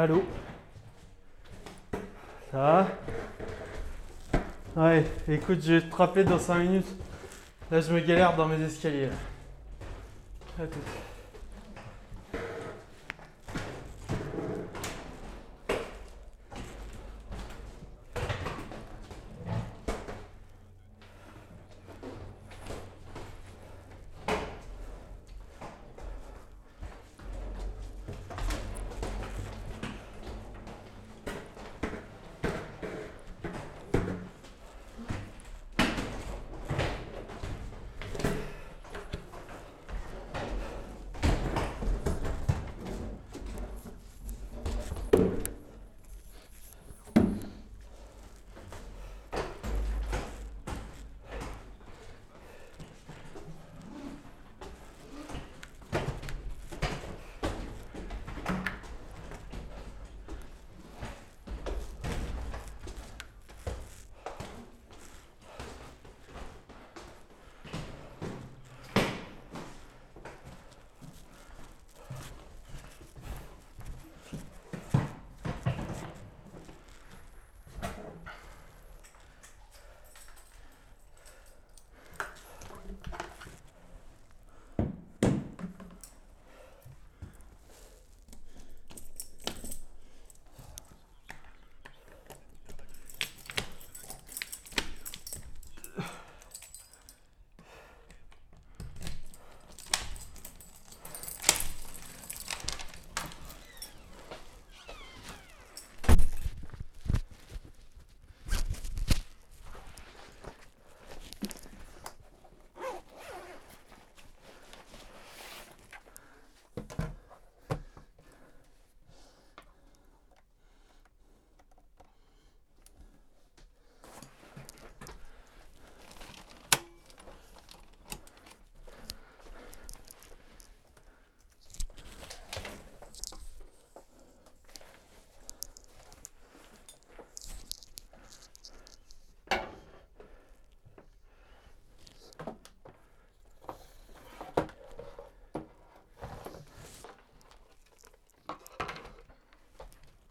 Allô Ça va Ouais, écoute, je vais te rappeler dans 5 minutes. Là, je me galère dans mes escaliers. À tout.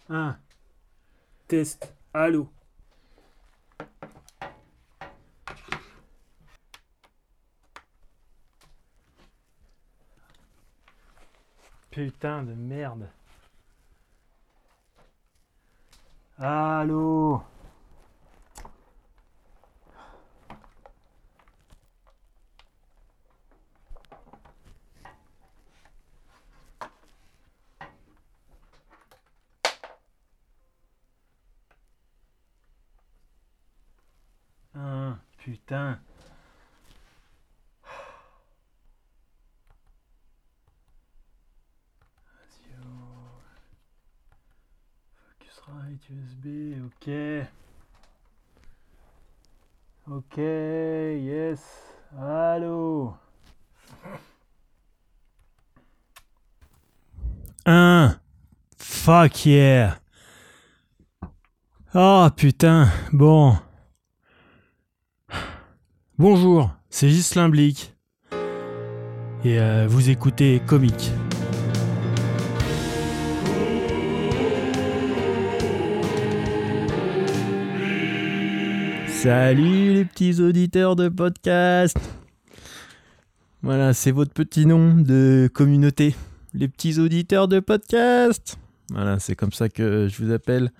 Un. Test. Allô. Putain de merde. Allô. Ah, putain. Radio. Focusrite USB, ok. Ok, yes. Allô. Un. Fuck yeah. Oh putain, bon. Bonjour, c'est Ghislain Blic. Et euh, vous écoutez Comique. Salut les petits auditeurs de podcast. Voilà, c'est votre petit nom de communauté. Les petits auditeurs de podcast. Voilà, c'est comme ça que je vous appelle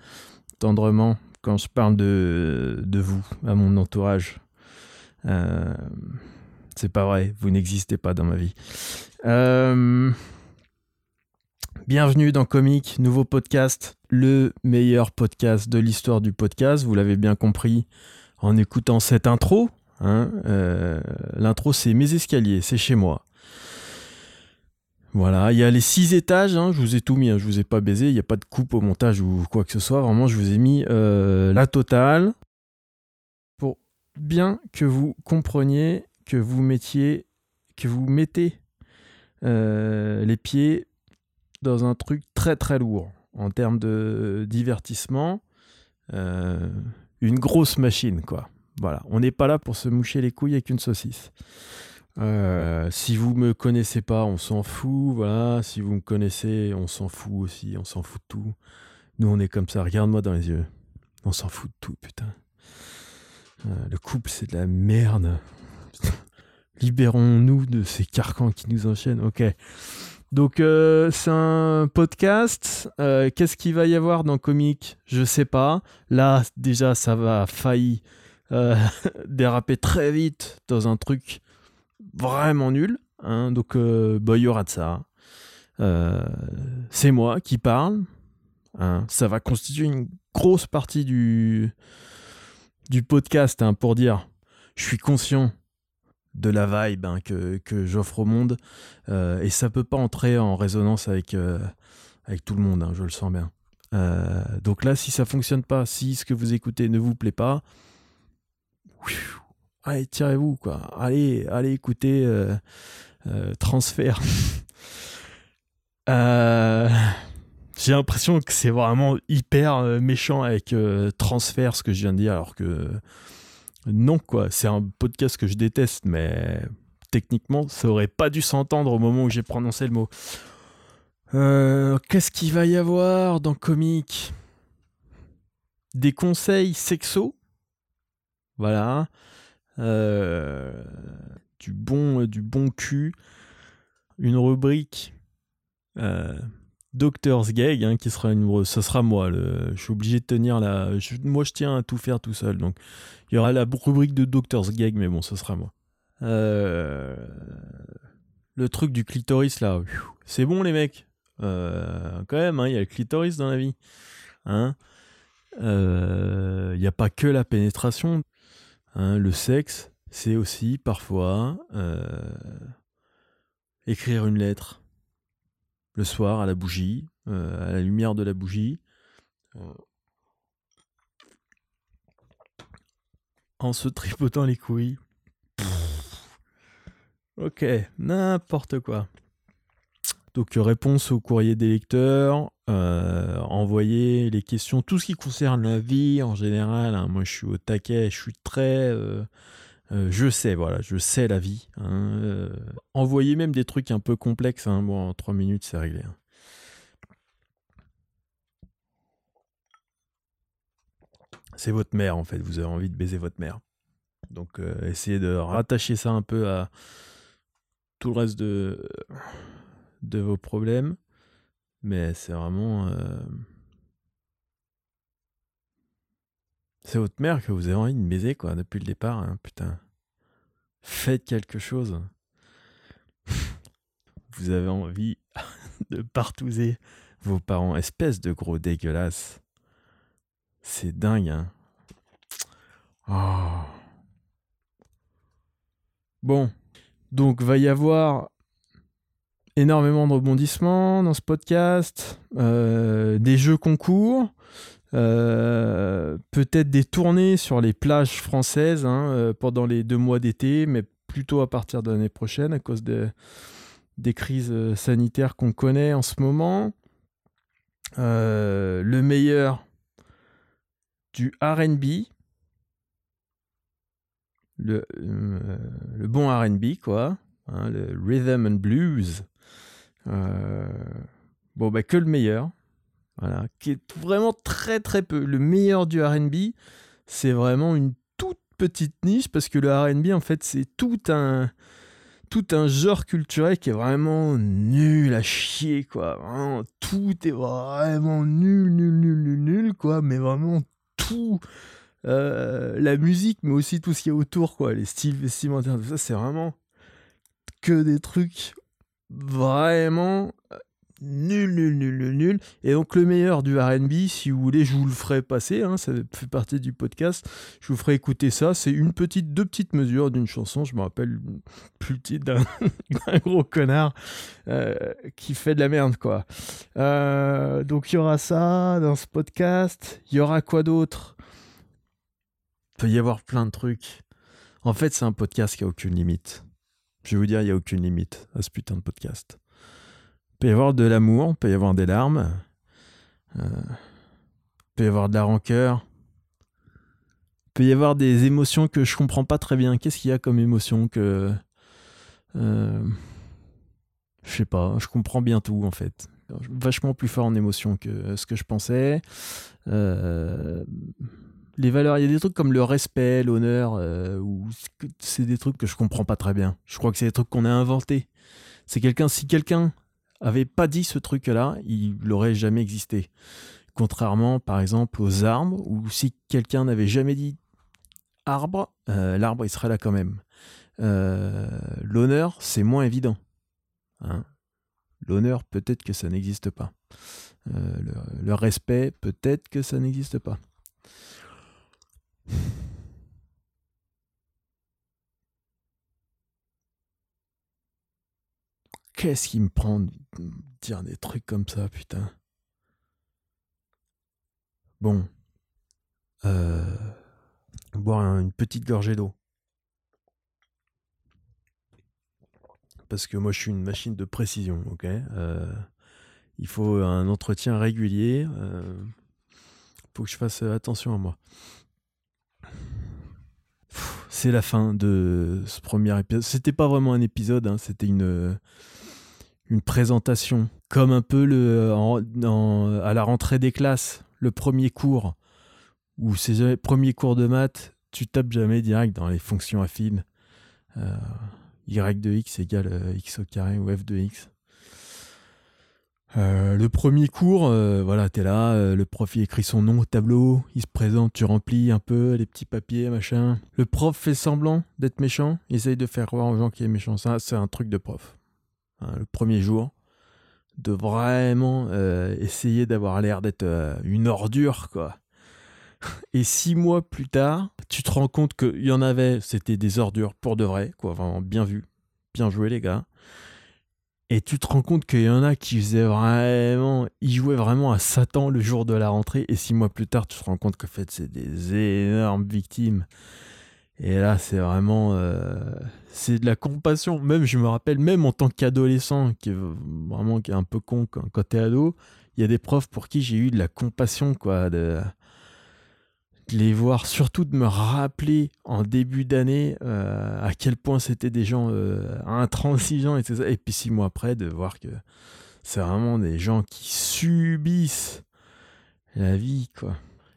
tendrement quand je parle de, de vous, à mon entourage. Euh, c'est pas vrai, vous n'existez pas dans ma vie. Euh, bienvenue dans Comique, nouveau podcast, le meilleur podcast de l'histoire du podcast. Vous l'avez bien compris en écoutant cette intro. hein. Euh, L'intro, c'est mes escaliers, c'est chez moi. Voilà, il y a les six étages, hein, je vous ai tout mis, hein, je vous ai pas baisé, il n'y a pas de coupe au montage ou quoi que ce soit, vraiment je vous ai mis la totale bien que vous compreniez, que vous mettiez, que vous mettez euh, les pieds dans un truc très très lourd en termes de divertissement, euh, une grosse machine quoi. Voilà, on n'est pas là pour se moucher les couilles avec une saucisse. Euh, si vous me connaissez pas, on s'en fout. Voilà. Si vous me connaissez, on s'en fout aussi. On s'en fout de tout. Nous, on est comme ça. Regarde-moi dans les yeux. On s'en fout de tout, putain. Euh, le couple, c'est de la merde. Libérons-nous de ces carcans qui nous enchaînent. Ok. Donc, euh, c'est un podcast. Qu'est-ce qu'il va y avoir dans Comique Je sais pas. Là, déjà, ça va failli déraper très vite dans un truc vraiment nul. Hein, donc, euh, bah, il y aura de ça. Euh, c'est moi qui parle. Hein, ça va constituer une grosse partie du, du podcast hein, pour dire je suis conscient de la vibe hein, que, j'offre au monde euh, et ça peut pas entrer en résonance avec, avec tout le monde, hein, je le sens bien. donc là, si ça fonctionne pas, si ce que vous écoutez ne vous plaît pas, allez, tirez-vous, quoi. Allez, allez écouter euh, euh, Transfert. Euh, j'ai l'impression que c'est vraiment hyper méchant avec Transfert, ce que je viens de dire, alors que non, quoi. C'est un podcast que je déteste, mais techniquement, ça aurait pas dû s'entendre au moment où j'ai prononcé le mot. Qu'est-ce qu'il va y avoir dans Comic? Des conseils sexo? Voilà. Euh, du bon du bon cul, une rubrique euh, Doctor's Gag, hein, qui sera une, ce sera moi. Je suis obligé de tenir la. moi, je tiens à tout faire tout seul. Donc, il y aura la rubrique de Doctor's Gag, mais bon, ce sera moi. Euh, le truc du clitoris là, c'est bon les mecs. quand même, hein, il y a le clitoris dans la vie. Hein il n'y a pas que la pénétration. Hein, le sexe, c'est aussi parfois euh, écrire une lettre le soir à la bougie, euh, à la lumière de la bougie, euh, en se tripotant les couilles. ok, n'importe quoi. Donc réponse au courrier des lecteurs, euh, envoyer les questions, tout ce qui concerne la vie en général. Hein. moi, je suis au taquet, je suis très, euh, euh, je sais, voilà, je sais la vie. Hein. envoyer même des trucs un peu complexes. Hein. bon, en trois minutes, c'est réglé. Hein. C'est votre mère, en fait. Vous avez envie de baiser votre mère. Donc, essayez de rattacher ça un peu à tout le reste de vos problèmes. Mais c'est vraiment. Euh, c'est votre mère que vous avez envie de baiser, quoi, depuis le départ, hein, putain. Faites quelque chose. vous avez envie de partouzer vos parents. Espèce de gros dégueulasse. C'est dingue, hein. Oh. Bon. Donc, va y avoir énormément de rebondissements dans ce podcast, euh, des jeux concours, euh, peut-être des tournées sur les plages françaises hein, euh, pendant les deux mois d'été, mais plutôt à partir de l'année prochaine à cause des crises sanitaires qu'on connaît en ce moment. le meilleur du RB, le, bon RB, quoi, hein, le rhythm and blues. Euh, bon, bah, que le meilleur. Voilà, qui est vraiment très très peu. Le meilleur du RB, c'est vraiment une toute petite niche parce que le RB, en fait, c'est tout un, tout un genre culturel qui est vraiment nul à chier, quoi. tout est vraiment nul, nul, nul, nul, nul, quoi. Mais vraiment tout. Euh, la musique, mais aussi tout ce qui est autour, quoi. Les styles vestimentaires, tout ça, c'est vraiment que des trucs vraiment nul, nul, nul, nul, nul. Et donc le meilleur du RB, si vous voulez, je vous le ferai passer, hein, ça fait partie du podcast, je vous ferai écouter ça. C'est une petite, deux petites mesures d'une chanson, je me rappelle plus le titre d'un gros connard euh, qui fait de la merde, quoi. Euh, donc il y aura ça dans ce podcast. Il y aura quoi d'autre? Il peut y avoir plein de trucs. En fait, c'est un podcast qui a aucune limite. Je vais vous dire, il n'y a aucune limite à ce putain de podcast. Il peut y avoir de l'amour, il peut y avoir des larmes, euh, il peut y avoir de la rancœur, il peut y avoir des émotions que je comprends pas très bien. Qu'est-ce qu'il y a comme émotion que Euh, je sais pas, je comprends bien tout en fait. Vachement plus fort en émotion que ce que je pensais. Euh, les valeurs, il y a des trucs comme le respect, l'honneur, euh, c'est des trucs que je comprends pas très bien. Je crois que c'est des trucs qu'on a inventés. C'est quelqu'un, si quelqu'un avait pas dit ce truc-là, il n'aurait jamais existé. Contrairement, par exemple, aux arbres, où si quelqu'un n'avait jamais dit arbre, euh, l'arbre il serait là quand même. L'honneur, c'est moins évident. Hein. L'honneur, peut-être que ça n'existe pas. Euh, le, respect, peut-être que ça n'existe pas. Qu'est-ce qui me prend de dire des trucs comme ça, putain? Bon. Euh, boire une petite gorgée d'eau. parce que moi je suis une machine de précision, ok? Euh, Il faut un entretien régulier. Il euh, faut que je fasse attention à moi. C'est la fin de ce premier épisode. C'était pas vraiment un épisode, hein, c'était une, une présentation. Comme un peu à la rentrée des classes, le premier cours, ou ces premiers cours de maths, tu tapes jamais direct dans les fonctions affines. Euh, y de x égale euh, x au carré ou f de x. Euh, le premier cours, euh, voilà, t'es là, le prof écrit son nom au tableau, il se présente, tu remplis un peu les petits papiers, machin. Le prof fait semblant d'être méchant, il essaye de faire croire aux gens qu'il est méchant. Ça, c'est un truc de prof. Hein, le premier jour, de vraiment essayer d'avoir l'air d'être une ordure, quoi. Et six mois plus tard, tu te rends compte qu'il y en avait, c'était des ordures pour de vrai, quoi. Vraiment bien vu, bien joué les gars. Et tu te rends compte qu'il y en a qui faisaient vraiment, ils jouaient vraiment à Satan le jour de la rentrée. Et six mois plus tard, tu te rends compte qu'en fait, c'est des énormes victimes. Et là, c'est vraiment, euh, c'est de la compassion. Même, je me rappelle, même en tant qu'adolescent, qui est vraiment qui est un peu con quand, quand t'es ado, il y a des profs pour qui j'ai eu de la compassion, quoi. De, les voir, surtout de me rappeler en début d'année euh, à quel point c'était des gens euh, intransigeants et Et puis six mois après, de voir que c'est vraiment des gens qui subissent la vie, quoi.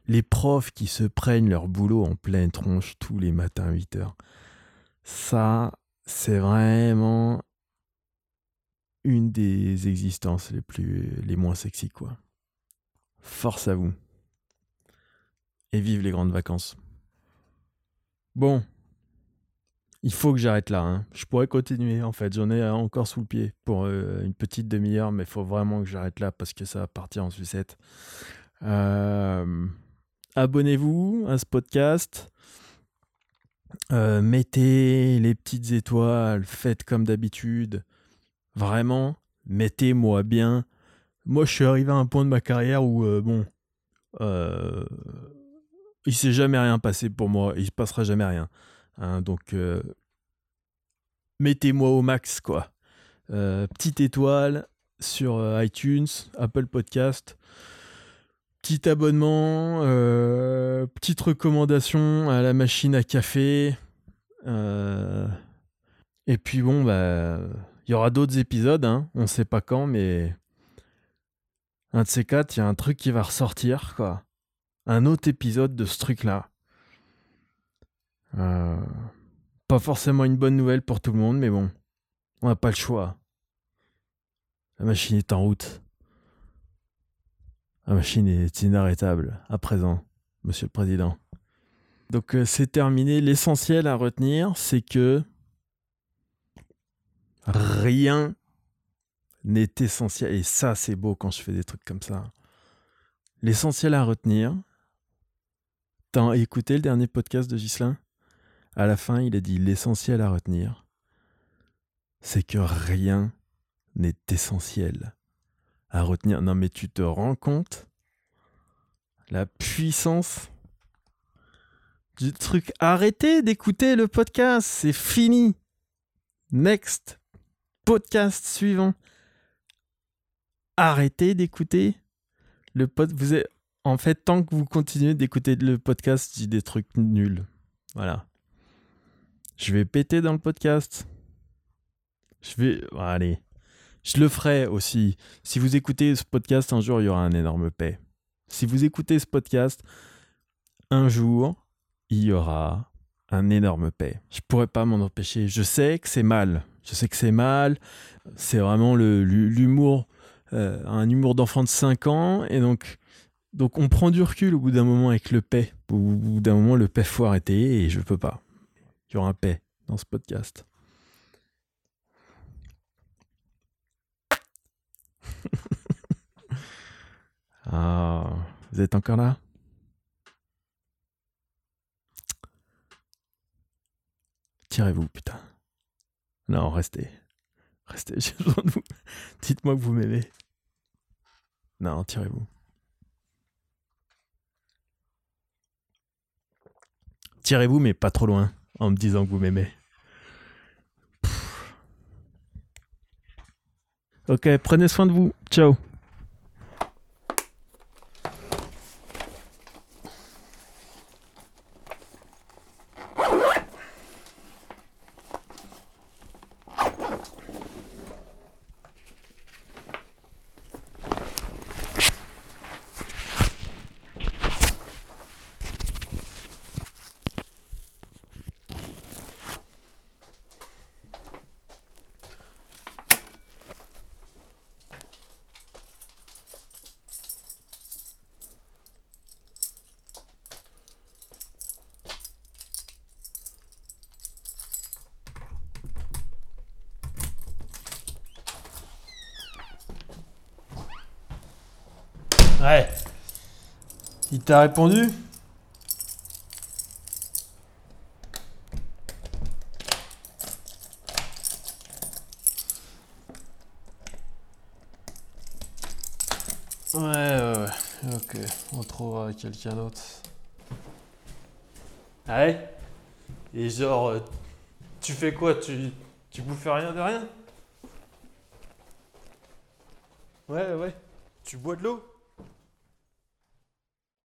Les profs qui se prennent leur boulot en pleine tronche tous les matins à 8 heures. Ça, c'est vraiment une des existences les plus les moins sexy quoi. Force à vous et vive les grandes vacances. Bon, il faut que j'arrête là. Hein. Je pourrais continuer en fait. J'en ai encore sous le pied pour euh, une petite demi-heure, mais il faut vraiment que j'arrête là parce que ça va partir en sucette. Euh, abonnez-vous à ce podcast. Euh, mettez les petites étoiles, faites comme d'habitude. Vraiment, mettez-moi bien. Moi, je suis arrivé à un point de ma carrière où, bon, il s'est jamais rien passé pour moi, il se passera jamais rien. Hein, donc euh, mettez-moi au max quoi. Euh, petite étoile sur euh, iTunes, Apple Podcast, petit abonnement, petite recommandation à la machine à café. et puis bon bah il y aura d'autres épisodes, hein, on sait pas quand, mais un de ces quatre, il y a un truc qui va ressortir quoi un autre épisode de ce truc-là. Euh, pas forcément une bonne nouvelle pour tout le monde, mais bon, on n'a pas le choix. La machine est en route. La machine est inarrêtable à présent, Monsieur le Président. Donc euh, c'est terminé. L'essentiel à retenir, c'est que rien n'est essentiel. Et ça, c'est beau quand je fais des trucs comme ça. L'essentiel à retenir, T'as écouté le dernier podcast de Ghislain? À la fin, il a dit l'essentiel à retenir, c'est que rien n'est essentiel à retenir. Non mais tu te rends compte la puissance du truc. Arrêtez d'écouter le podcast, c'est fini. Next. Podcast suivant. Arrêtez d'écouter le podcast. Vous êtes en fait, tant que vous continuez d'écouter le podcast, je dis des trucs nuls. Voilà. Je vais péter dans le podcast. Je vais. Allez. Je le ferai aussi. Si vous écoutez ce podcast, un jour, il y aura un énorme paix. Si vous écoutez ce podcast, un jour, il y aura un énorme paix. Je pourrais pas m'en empêcher. Je sais que c'est mal. Je sais que c'est mal. C'est vraiment l'humour, euh, un humour d'enfant de 5 ans. Et donc, donc, on prend du recul au bout d'un moment avec le paix. Au bout d'un moment, le paix faut arrêter et je peux pas. Il y aura un paix dans ce podcast. ah, vous êtes encore là? Tirez-vous, putain. Non, restez. Restez, j'ai besoin de vous. Dites-moi que vous m'aimez. Non, tirez-vous. Tirez-vous, mais pas trop loin, en me disant que vous m'aimez. Ok, prenez soin de vous. Ciao. Ouais. Il t'a répondu? Ouais, ouais, ouais. Ok, on trouvera quelqu'un d'autre. Ouais? Et genre, euh, tu fais quoi? Tu, tu bouffes rien de rien? Ouais, ouais. Tu bois de l'eau?